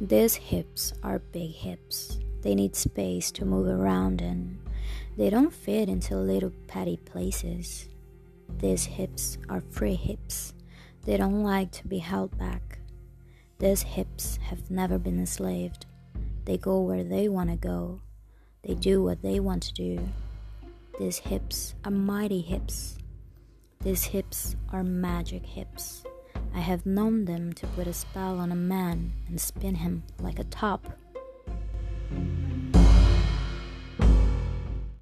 These hips are big hips. They need space to move around in. They don't fit into little petty places. These hips are free hips. They don't like to be held back. These hips have never been enslaved. They go where they want to go. They do what they want to do. These hips are mighty hips. These hips are magic hips. I have known them to put a spell on a man and spin him like a top.